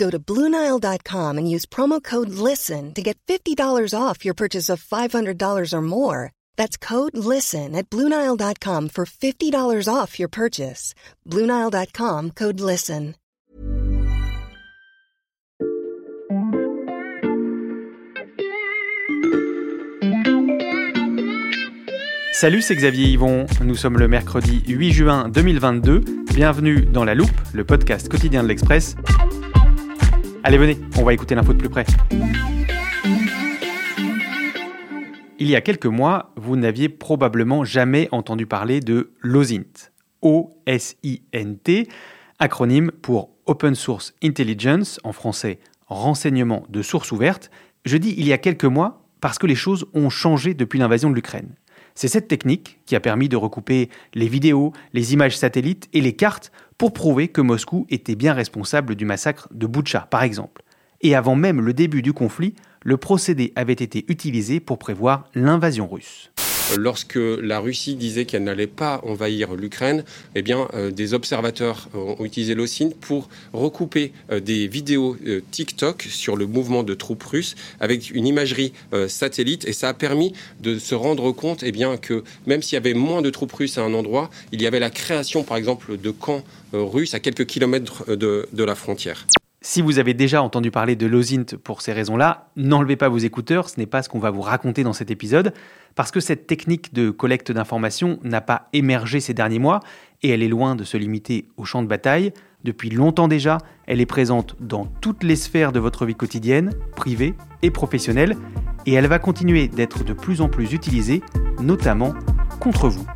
Go to Bluenile.com and use promo code LISTEN to get $50 off your purchase of $500 or more. That's code LISTEN at Bluenile.com for $50 off your purchase. Bluenile.com code LISTEN. Salut, c'est Xavier Yvon. Nous sommes le mercredi 8 juin 2022. Bienvenue dans La Loupe, le podcast quotidien de l'Express. Allez, venez, on va écouter l'info de plus près. Il y a quelques mois, vous n'aviez probablement jamais entendu parler de l'OSINT. O-S-I-N-T, acronyme pour Open Source Intelligence, en français renseignement de source ouverte. Je dis il y a quelques mois parce que les choses ont changé depuis l'invasion de l'Ukraine. C'est cette technique qui a permis de recouper les vidéos, les images satellites et les cartes pour prouver que Moscou était bien responsable du massacre de Boutcha, par exemple. Et avant même le début du conflit, le procédé avait été utilisé pour prévoir l'invasion russe lorsque la Russie disait qu'elle n'allait pas envahir l'Ukraine, eh bien, euh, des observateurs ont utilisé l'OSINT pour recouper euh, des vidéos euh, TikTok sur le mouvement de troupes russes avec une imagerie satellite et ça a permis de se rendre compte eh bien, que même s'il y avait moins de troupes russes à un endroit, il y avait la création par exemple de camps russes à quelques kilomètres de, de la frontière. Si vous avez déjà entendu parler de l'OSINT pour ces raisons-là, n'enlevez pas vos écouteurs, ce n'est pas ce qu'on va vous raconter dans cet épisode, parce que cette technique de collecte d'informations n'a pas émergé ces derniers mois, et elle est loin de se limiter au champ de bataille. Depuis longtemps déjà, elle est présente dans toutes les sphères de votre vie quotidienne, privée et professionnelle, et elle va continuer d'être de plus en plus utilisée, notamment contre vous.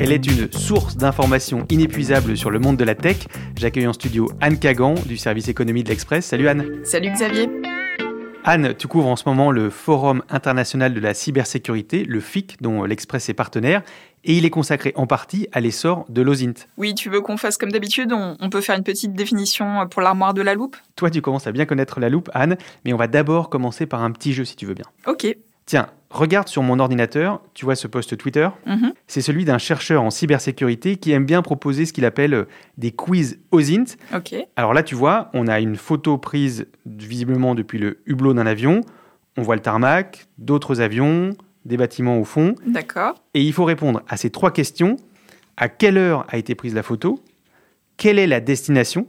Elle est une source d'informations inépuisable sur le monde de la tech. J'accueille en studio Anne Kagan du service économie de l'Express. Salut Anne. Salut Xavier. Anne, tu couvres en ce moment le Forum international de la cybersécurité, le FIC, dont l'Express est partenaire, et il est consacré en partie à l'essor de l'OSINT. Oui, tu veux qu'on fasse comme d'habitude on, peut faire une petite définition pour l'armoire de la loupe? Toi, tu commences à bien connaître la loupe, Anne, mais on va d'abord commencer par un petit jeu si tu veux bien. Ok. Tiens, regarde sur mon ordinateur, tu vois ce post Twitter mhm. C'est celui d'un chercheur en cybersécurité qui aime bien proposer ce qu'il appelle euh, des quiz OSINT. Ok. Alors là, tu vois, on a une photo prise visiblement depuis le hublot d'un avion. On voit le tarmac, d'autres avions, des bâtiments au fond. D'accord. Et il faut répondre à ces trois questions. À quelle heure a été prise la photo? Quelle est la destination?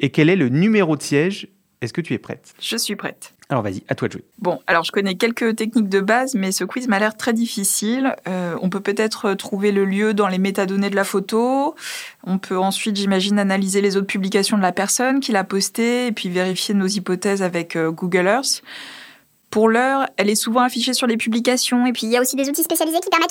Et quel est le numéro de siège? Est-ce que tu es prête? Je suis prête. Alors vas-y, à toi de jouer. Bon, alors je connais quelques techniques de base, mais ce quiz m'a l'air très difficile. Euh, on peut peut-être trouver le lieu dans les métadonnées de la photo. On peut ensuite, j'imagine, analyser les autres publications de la personne qui l'a postée et puis vérifier nos hypothèses avec euh, Google Earth. Pour l'heure, elle est souvent affichée sur les publications et puis il y a aussi des outils spécialisés qui permettent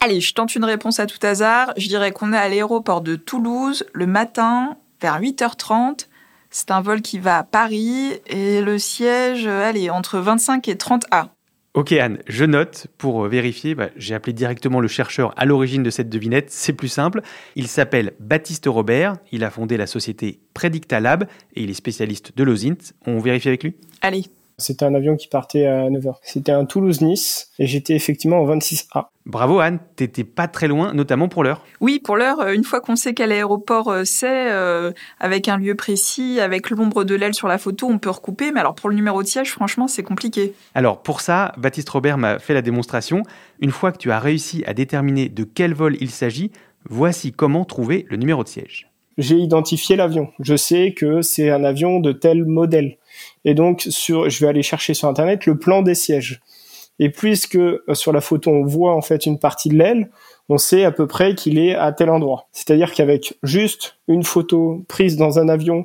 Allez, je tente une réponse à tout hasard. Je dirais qu'on est à l'aéroport de Toulouse le matin vers 8h30. C'est un vol qui va à Paris et le siège, allez, entre 25 et 30 A. Ok Anne, je note pour vérifier, bah, j'ai appelé directement le chercheur à l'origine de cette devinette, c'est plus simple. Il s'appelle Baptiste Robert, il a fondé la société Predictalab et il est spécialiste de l'OSINT. On vérifie avec lui? Allez. C'était un avion qui partait à 9h. C'était un Toulouse-Nice et j'étais effectivement en 26A. Bravo Anne, t'étais pas très loin, notamment pour l'heure. Oui, pour l'heure, euh, une fois qu'on sait quel aéroport euh, c'est, euh, avec un lieu précis, avec l'ombre de l'aile sur la photo, on peut recouper. Mais alors pour le numéro de siège, franchement, c'est compliqué. Alors pour ça, Baptiste Robert m'a fait la démonstration. Une fois que tu as réussi à déterminer de quel vol il s'agit, voici comment trouver le numéro de siège. j'ai identifié l'avion. Je sais que c'est un avion de tel modèle. Et donc, sur, je vais aller chercher sur Internet le plan des sièges. Et puisque euh, sur la photo, on voit en fait une partie de l'aile, on sait à peu près qu'il est à tel endroit. C'est-à-dire qu'avec juste une photo prise dans un avion,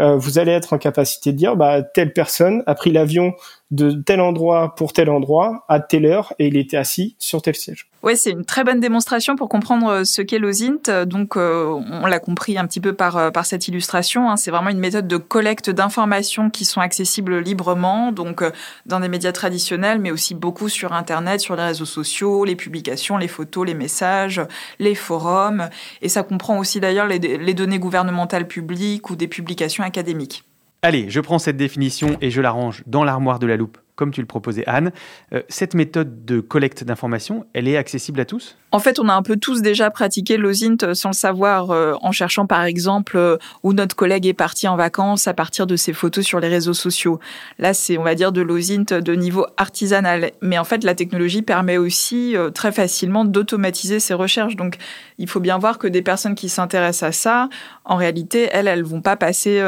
euh, vous allez être en capacité de dire, bah, telle personne a pris l'avion de tel endroit pour tel endroit à telle heure et il était assis sur tel siège. Oui, c'est une très bonne démonstration pour comprendre euh, ce qu'est l'OSINT. Donc, euh, on l'a compris un petit peu par, euh, cette illustration. Hein. C'est vraiment une méthode de collecte d'informations qui sont accessibles librement, donc dans des médias traditionnels, mais aussi beaucoup sur Internet, sur les réseaux sociaux, les publications, les photos, les messages, les forums. Et ça comprend aussi d'ailleurs les données gouvernementales publiques ou des publications académiques. Allez, je prends cette définition et je la range dans l'armoire de la loupe comme tu le proposais Anne. Euh, cette méthode de collecte d'informations, elle est accessible à tous? En fait, on a un peu tous déjà pratiqué l'OSINT sans le savoir, euh, en cherchant par exemple euh, où notre collègue est parti en vacances à partir de ses photos sur les réseaux sociaux. Là, c'est, on va dire, de l'OSINT de niveau artisanal. Mais en fait, la technologie permet aussi très facilement d'automatiser ces recherches. Donc, il faut bien voir que des personnes qui s'intéressent à ça, en réalité, elles, elles vont pas passer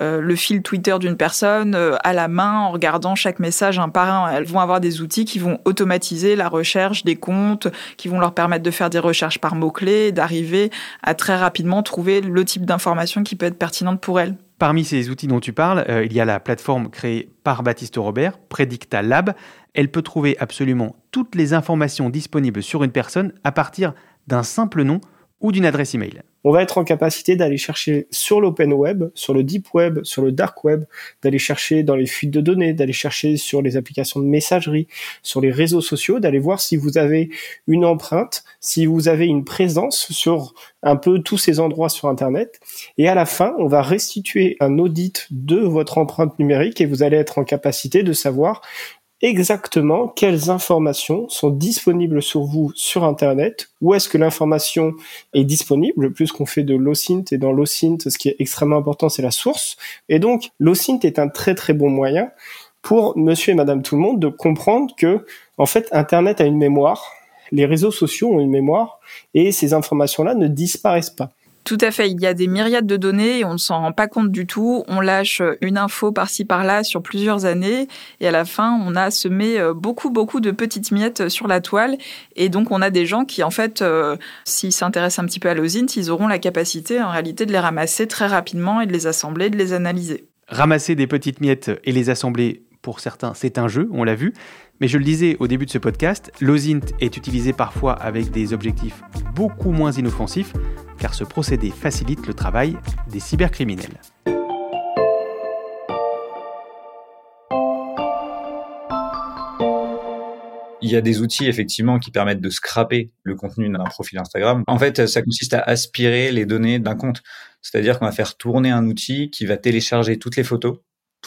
le fil Twitter d'une personne à la main en regardant chaque message un par un. Elles vont avoir des outils qui vont automatiser la recherche des comptes, qui vont leur permettre de faire des recherches par mots-clés, d'arriver à très rapidement trouver le type d'information qui peut être pertinente pour elles. Parmi ces outils dont tu parles, euh, il y a la plateforme créée par Baptiste Robert, Predicta Lab. Elle peut trouver absolument toutes les informations disponibles sur une personne à partir d'un simple nom ou d'une adresse email on va être en capacité d'aller chercher sur l'open web, sur le deep web, sur le dark web, d'aller chercher dans les fuites de données, d'aller chercher sur les applications de messagerie, sur les réseaux sociaux, d'aller voir si vous avez une empreinte, si vous avez une présence sur un peu tous ces endroits sur Internet. Et à la fin, on va restituer un audit de votre empreinte numérique et vous allez être en capacité de savoir exactement quelles informations sont disponibles sur vous sur Internet, où est-ce que l'information est disponible, plus qu'on fait de l'OSINT, et dans l'OSINT, ce qui est extrêmement important, c'est la source. Et donc, l'OSINT est un très très bon moyen pour monsieur et madame tout le monde de comprendre que, en fait, Internet a une mémoire, les réseaux sociaux ont une mémoire, et ces informations-là ne disparaissent pas. Tout à fait. Il y a des myriades de données et on ne s'en rend pas compte du tout. On lâche une info par-ci par-là sur plusieurs années et à la fin, on a semé euh, beaucoup, beaucoup de petites miettes sur la toile. Et donc, on a des gens qui, en fait, euh, s'ils s'intéressent un petit peu à l'osint, ils auront la capacité, en réalité, de les ramasser très rapidement et de les assembler, de les analyser. Ramasser des petites miettes et les assembler, pour certains, c'est un jeu, on l'a vu. Mais je le disais au début de ce podcast, l'OSINT est utilisé parfois avec des objectifs beaucoup moins inoffensifs, car ce procédé facilite le travail des cybercriminels. Il y a des outils effectivement qui permettent de scraper le contenu d'un profil Instagram. En fait, ça consiste à aspirer les données d'un compte. C'est-à-dire qu'on va faire tourner un outil qui va télécharger toutes les photos,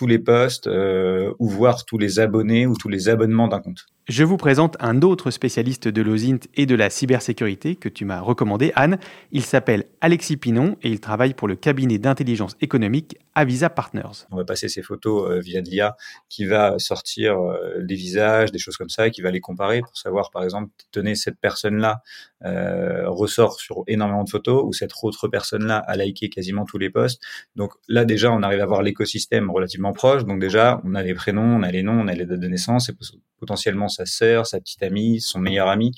tous les posts euh, ou voir tous les abonnés ou tous les abonnements d'un compte. Je vous présente un autre spécialiste de l'OSINT et de la cybersécurité que tu m'as recommandé, Anne. Il s'appelle Alexis Pinon et il travaille pour le cabinet d'intelligence économique Avisa Partners. On va passer ces photos euh, via de l'IA qui va sortir euh, des visages, des choses comme ça, qui va les comparer pour savoir, par exemple, tenez, cette personne-là euh, ressort sur énormément de photos ou cette autre personne-là a liké quasiment tous les posts. Donc là, déjà, on arrive à voir l'écosystème relativement proche. Donc déjà, on a les prénoms, on a les noms, on a les dates de naissance et potentiellement sa sœur, sa petite amie, son meilleur ami.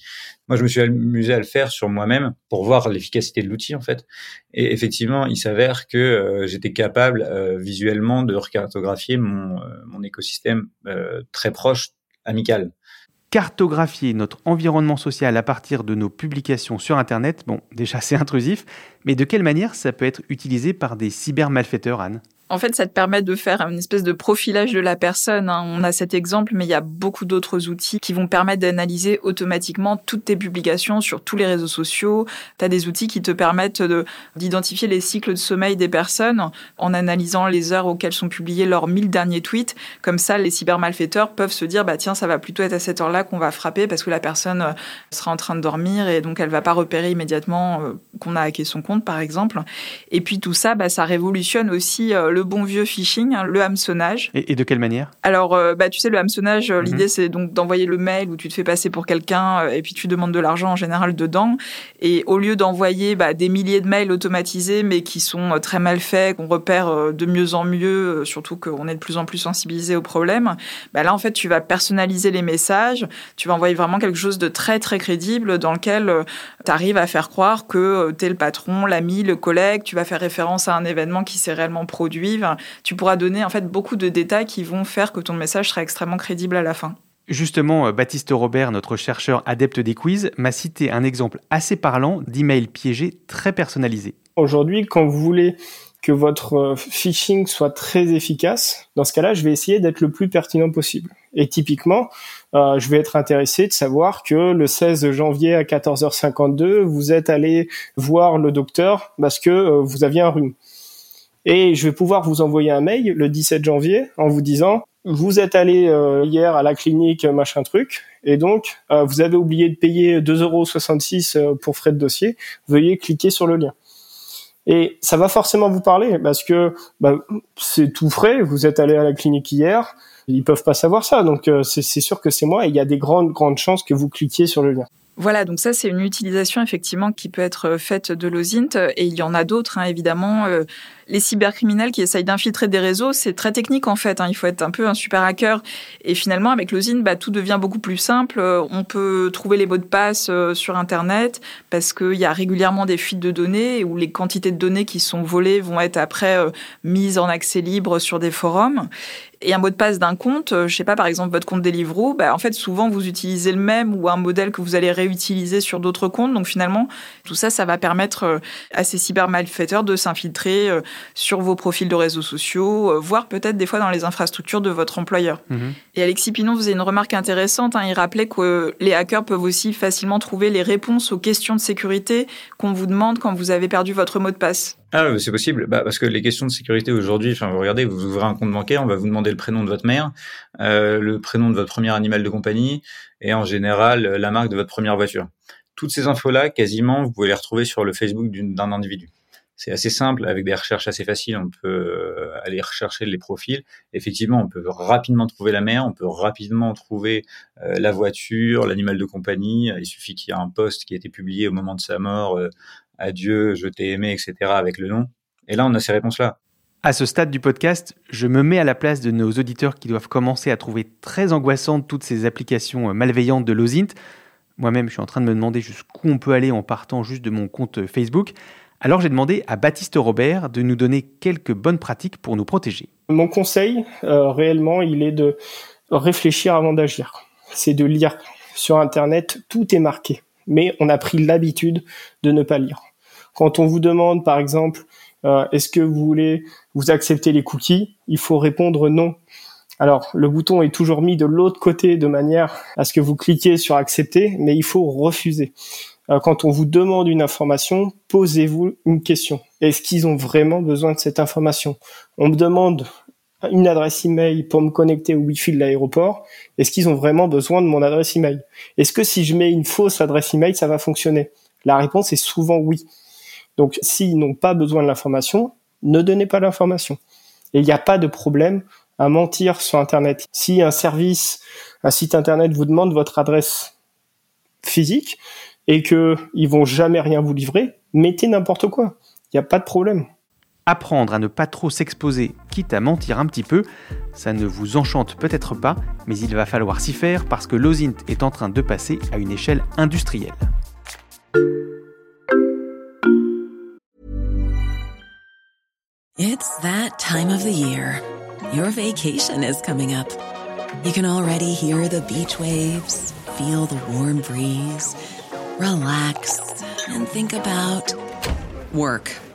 Moi, je me suis amusé à le faire sur moi-même pour voir l'efficacité de l'outil en fait. Et effectivement, il s'avère que euh, j'étais capable euh, visuellement de recartographier mon, euh, mon écosystème très proche, amical. Cartographier notre environnement social à partir de nos publications sur Internet, bon, déjà c'est intrusif, mais de quelle manière ça peut être utilisé par des cybermalfaiteurs, Anne? En fait, ça te permet de faire une espèce de profilage de la personne. Hein. On a cet exemple, mais il y a beaucoup d'autres outils qui vont permettre d'analyser automatiquement toutes tes publications sur tous les réseaux sociaux. Tu as des outils qui te permettent d'identifier les cycles de sommeil des personnes en analysant les heures auxquelles sont publiés leurs 1000 derniers tweets. Comme ça, les cybermalfaiteurs peuvent se dire, bah tiens, ça va plutôt être à cette heure-là qu'on va frapper parce que la personne euh, sera en train de dormir et donc elle va pas repérer immédiatement euh, qu'on a hacké son compte, par exemple. Et puis tout ça, bah, ça révolutionne aussi euh, le bon vieux phishing, hein, le hameçonnage. Et, de quelle manière? Alors, bah, tu sais, le hameçonnage, mhm. l'idée c'est donc d'envoyer le mail où tu te fais passer pour quelqu'un et puis tu demandes de l'argent en général dedans. Et au lieu d'envoyer bah, des milliers de mails automatisés mais qui sont très mal faits, qu'on repère de mieux en mieux, surtout qu'on est de plus en plus sensibilisé au problème, bah, là en fait tu vas personnaliser les messages, tu vas envoyer vraiment quelque chose de très très crédible dans lequel tu arrives à faire croire que tu es le patron, l'ami, le collègue, tu vas faire référence à un événement qui s'est réellement produit. Tu pourras donner en fait beaucoup de détails qui vont faire que ton message sera extrêmement crédible à la fin. Justement, euh, Baptiste Robert, notre chercheur adepte des quiz, m'a cité un exemple assez parlant d'email piégé très personnalisé. Aujourd'hui, quand vous voulez que votre euh, phishing soit très efficace, dans ce cas-là, je vais essayer d'être le plus pertinent possible. Et typiquement, euh, je vais être intéressé de savoir que le 16 janvier à 14h52, vous êtes allé voir le docteur parce que euh, vous aviez un rhume. Et je vais pouvoir vous envoyer un mail le 17 janvier en vous disant vous êtes allé euh, hier à la clinique machin truc et donc vous avez oublié de payer 2,66 euros pour frais de dossier. Veuillez cliquer sur le lien. Et ça va forcément vous parler parce que bah, c'est tout frais. Vous êtes allé à la clinique hier. Ils peuvent pas savoir ça. Donc euh, c'est sûr que c'est moi. Et il y a des grandes grandes chances que vous cliquiez sur le lien. Voilà, donc ça c'est une utilisation effectivement qui peut être faite de l'OSINT et il y en a d'autres hein, évidemment. Euh, les cybercriminels qui essayent d'infiltrer des réseaux, c'est très technique en fait. Hein. Il faut être un peu un super hacker. Et finalement, avec l'OSINT, bah, tout devient beaucoup plus simple. Euh, on peut trouver les mots de passe euh, sur Internet parce qu'il y a régulièrement des fuites de données où les quantités de données qui sont volées vont être après mises en accès libre sur des forums et un mot de passe d'un compte, je sais pas, par exemple votre compte Deliveroo, bah, en fait souvent vous utilisez le même ou un modèle que vous allez réutiliser sur d'autres comptes. Donc finalement, tout ça, ça va permettre euh, à ces cybermalfaiteurs de s'infiltrer euh, sur vos profils de réseaux sociaux, euh, voire peut-être des fois dans les infrastructures de votre employeur. Mhm. Et Alexis Pinon faisait une remarque intéressante. Hein, il rappelait que les hackers peuvent aussi facilement trouver les réponses aux questions de sécurité qu'on vous demande quand vous avez perdu votre mot de passe. Ah, c'est possible. Bah, parce que les questions de sécurité aujourd'hui, enfin, vous regardez, vous ouvrez un compte bancaire, on va vous demander le prénom de votre mère, euh, le prénom de votre premier animal de compagnie et en général la marque de votre première voiture. Toutes ces infos-là, quasiment, vous pouvez les retrouver sur le Facebook d'un individu. C'est assez simple, avec des recherches assez faciles, on peut euh, aller rechercher les profils. Effectivement, on peut rapidement trouver la mère, on peut rapidement trouver euh, la voiture, l'animal de compagnie. Il suffit qu'il y ait un post qui a été publié au moment de sa mort, adieu, je t'ai aimé, etc. avec le nom. Et là, on a ces réponses-là. À ce stade du podcast, je me mets à la place de nos auditeurs qui doivent commencer à trouver très angoissantes toutes ces applications euh, malveillantes de l'OSINT. Moi-même, je suis en train de me demander jusqu'où on peut aller en partant juste de mon compte euh, Facebook. Alors j'ai demandé à Baptiste Robert de nous donner quelques bonnes pratiques pour nous protéger. Mon conseil, euh, réellement, il est de réfléchir avant d'agir. C'est de lire. Sur Internet, tout est marqué. Mais on a pris l'habitude de ne pas lire. Quand on vous demande, par exemple, euh, est-ce que vous voulez vous accepter les cookies Il faut répondre non. Alors, le bouton est toujours mis de l'autre côté de manière à ce que vous cliquiez sur accepter, mais il faut refuser. Euh, quand on vous demande une information, posez-vous une question. Est-ce qu'ils ont vraiment besoin de cette information? On me demande une adresse email pour me connecter au Wi-Fi de l'aéroport. Est-ce qu'ils ont vraiment besoin de mon adresse email? Est-ce que si je mets une fausse adresse email, ça va fonctionner? La réponse est souvent oui. Donc, s'ils n'ont pas besoin de l'information, ne donnez pas l'information. Et il n'y a pas de problème à mentir sur Internet. Si un service, un site Internet vous demande votre adresse physique et que ils vont jamais rien vous livrer, mettez n'importe quoi. Il n'y a pas de problème. Apprendre à ne pas trop s'exposer, quitte à mentir un petit peu, ça ne vous enchante peut-être pas, mais il va falloir s'y faire parce que l'OSINT est en train de passer à une échelle industrielle. It's that time of the year. Your vacation is coming up. You can already hear the beach waves, feel the warm breeze, relax and think about work.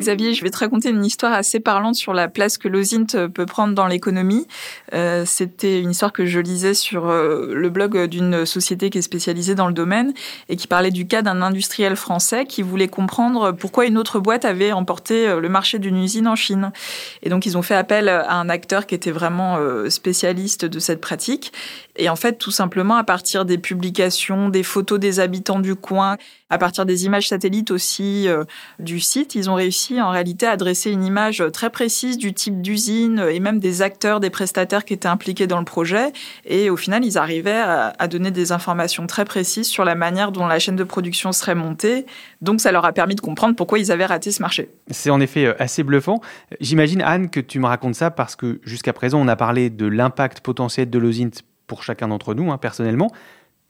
Xavier, je vais te raconter une histoire assez parlante sur la place que l'OSINT peut prendre dans l'économie. Euh, C'était une histoire que je lisais sur euh, le blog d'une société qui est spécialisée dans le domaine et qui parlait du cas d'un industriel français qui voulait comprendre pourquoi une autre boîte avait emporté euh, le marché d'une usine en Chine. Et donc ils ont fait appel à un acteur qui était vraiment euh, spécialiste de cette pratique. Et en fait, tout simplement, à partir des publications, des photos des habitants du coin, à partir des images satellites aussi euh, du site, ils ont réussi en réalité à dresser une image très précise du type d'usine et même des acteurs, des prestataires qui étaient impliqués dans le projet. Et au final, ils arrivaient à, donner des informations très précises sur la manière dont la chaîne de production serait montée. Donc, ça leur a permis de comprendre pourquoi ils avaient raté ce marché. C'est en effet euh, assez bluffant. J'imagine, Anne, que tu me racontes ça parce que jusqu'à présent, on a parlé de l'impact potentiel de l'OSINT pour chacun d'entre nous, hein, personnellement.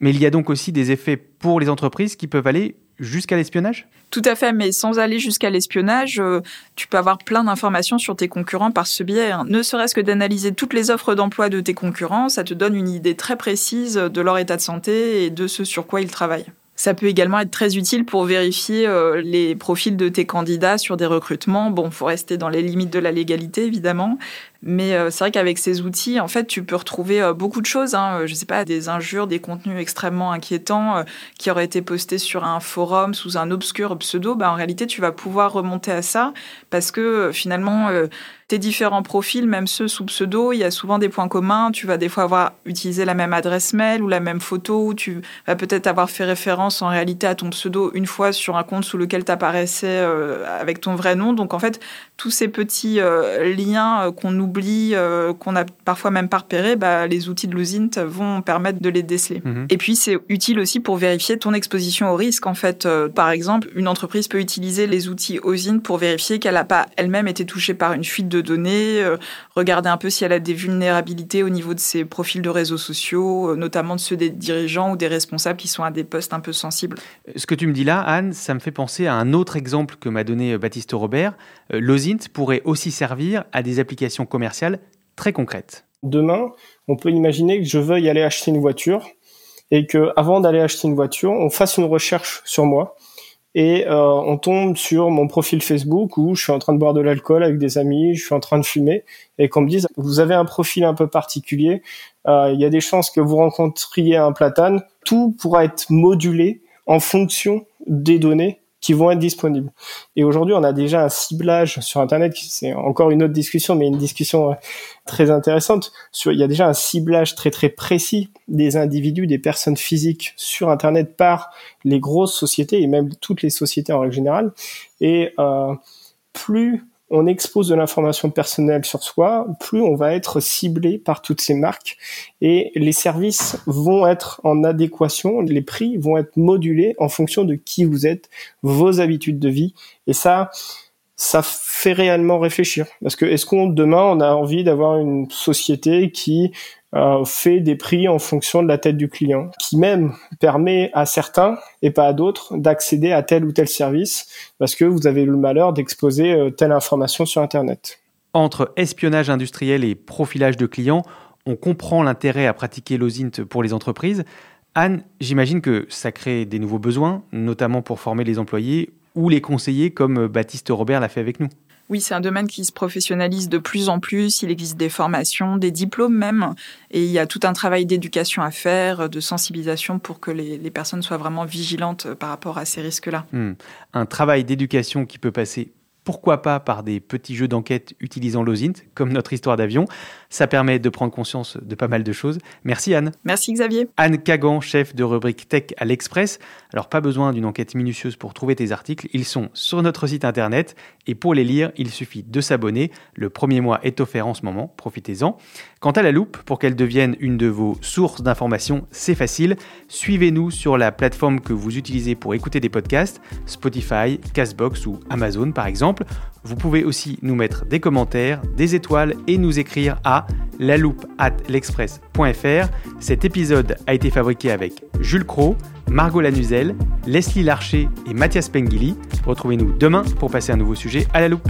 Mais il y a donc aussi des effets pour les entreprises qui peuvent aller jusqu'à l'espionnage? Tout à fait, mais sans aller jusqu'à l'espionnage, euh, tu peux avoir plein d'informations sur tes concurrents par ce biais. hein. Ne serait-ce que d'analyser toutes les offres d'emploi de tes concurrents, ça te donne une idée très précise de leur état de santé et de ce sur quoi ils travaillent. Ça peut également être très utile pour vérifier euh, les profils de tes candidats sur des recrutements. Bon, faut rester dans les limites de la légalité, évidemment. Mais euh, c'est vrai qu'avec ces outils, en fait, tu peux retrouver euh, beaucoup de choses. Hein. Je sais pas, des injures, des contenus extrêmement inquiétants euh, qui auraient été postés sur un forum sous un obscur pseudo. Bah, en réalité, tu vas pouvoir remonter à ça parce que euh, finalement, euh, tes différents profils, même ceux sous pseudo, il y a souvent des points communs. Tu vas des fois avoir utilisé la même adresse mail ou la même photo. Ou tu vas peut-être avoir fait référence en réalité à ton pseudo une fois sur un compte sous lequel tu apparaissais euh, avec ton vrai nom. Donc en fait, tous ces petits euh, liens euh, qu'on oublie, euh, qu'on a parfois même pas repérés, bah, les outils de l'OSINT vont permettre de les déceler. Mhm. Et puis c'est utile aussi pour vérifier ton exposition au risque. En fait, Euh, par exemple, une entreprise peut utiliser les outils OSINT pour vérifier qu'elle n'a pas elle-même été touchée par une fuite de données, euh, regarder un peu si elle a des vulnérabilités au niveau de ses profils de réseaux sociaux, euh, notamment de ceux des dirigeants ou des responsables qui sont à des postes un peu sensibles. Ce que tu me dis là, Anne, ça me fait penser à un autre exemple que m'a donné Baptiste Robert. L'OSINT pourrait aussi servir à des applications commerciales très concrètes. Demain, on peut imaginer que je veuille aller acheter une voiture et que avant d'aller acheter une voiture, on fasse une recherche sur moi et euh, on tombe sur mon profil Facebook où je suis en train de boire de l'alcool avec des amis, je suis en train de fumer et qu'on me dise vous avez un profil un peu particulier, euh, il y a des chances que vous rencontriez un platane, tout pourra être modulé en fonction des données qui vont être disponibles. Et aujourd'hui, on a déjà un ciblage sur Internet, c'est encore une autre discussion, mais une discussion euh, très intéressante. Il y a déjà un ciblage très très précis des individus, des personnes physiques sur Internet par les grosses sociétés et même toutes les sociétés en règle générale. Et euh, plus on expose de l'information personnelle sur soi, plus on va être ciblé par toutes ces marques. Et les services vont être en adéquation, les prix vont être modulés en fonction de qui vous êtes, vos habitudes de vie. Et ça ça fait réellement réfléchir. Parce que est-ce qu'on demain on a envie d'avoir une société qui euh, fait des prix en fonction de la tête du client, qui même permet à certains et pas à d'autres d'accéder à tel ou tel service parce que vous avez le malheur d'exposer euh, telle information sur Internet. Entre espionnage industriel et profilage de clients, on comprend l'intérêt à pratiquer l'OSINT pour les entreprises. Anne, j'imagine que ça crée des nouveaux besoins, notamment pour former les employés ou les conseillers comme Baptiste Robert l'a fait avec nous. Oui, c'est un domaine qui se professionnalise de plus en plus. Il existe des formations, des diplômes même. Et il y a tout un travail d'éducation à faire, de sensibilisation pour que les, personnes soient vraiment vigilantes par rapport à ces risques-là. Hmm. Un travail d'éducation qui peut passer, pourquoi pas, par des petits jeux d'enquête utilisant l'OSINT, comme notre histoire d'avion. Ça permet de prendre conscience de pas mal de choses. Merci Anne. Merci Xavier. Anne Kagan, chef de rubrique Tech à l'Express. Alors pas besoin d'une enquête minutieuse pour trouver tes articles, ils sont sur notre site internet et pour les lire, il suffit de s'abonner. Le premier mois est offert en ce moment, profitez-en. Quant à la loupe, pour qu'elle devienne une de vos sources d'informations, c'est facile. Suivez-nous sur la plateforme que vous utilisez pour écouter des podcasts, Spotify, Castbox ou Amazon par exemple. Vous pouvez aussi nous mettre des commentaires, des étoiles et nous écrire à la loupe at l'express.fr. Cet épisode a été fabriqué avec Jules Cro, Margot Lanuzel, Leslie Larcher et Mathias Pengili. Retrouvez-nous demain pour passer un nouveau sujet à la loupe.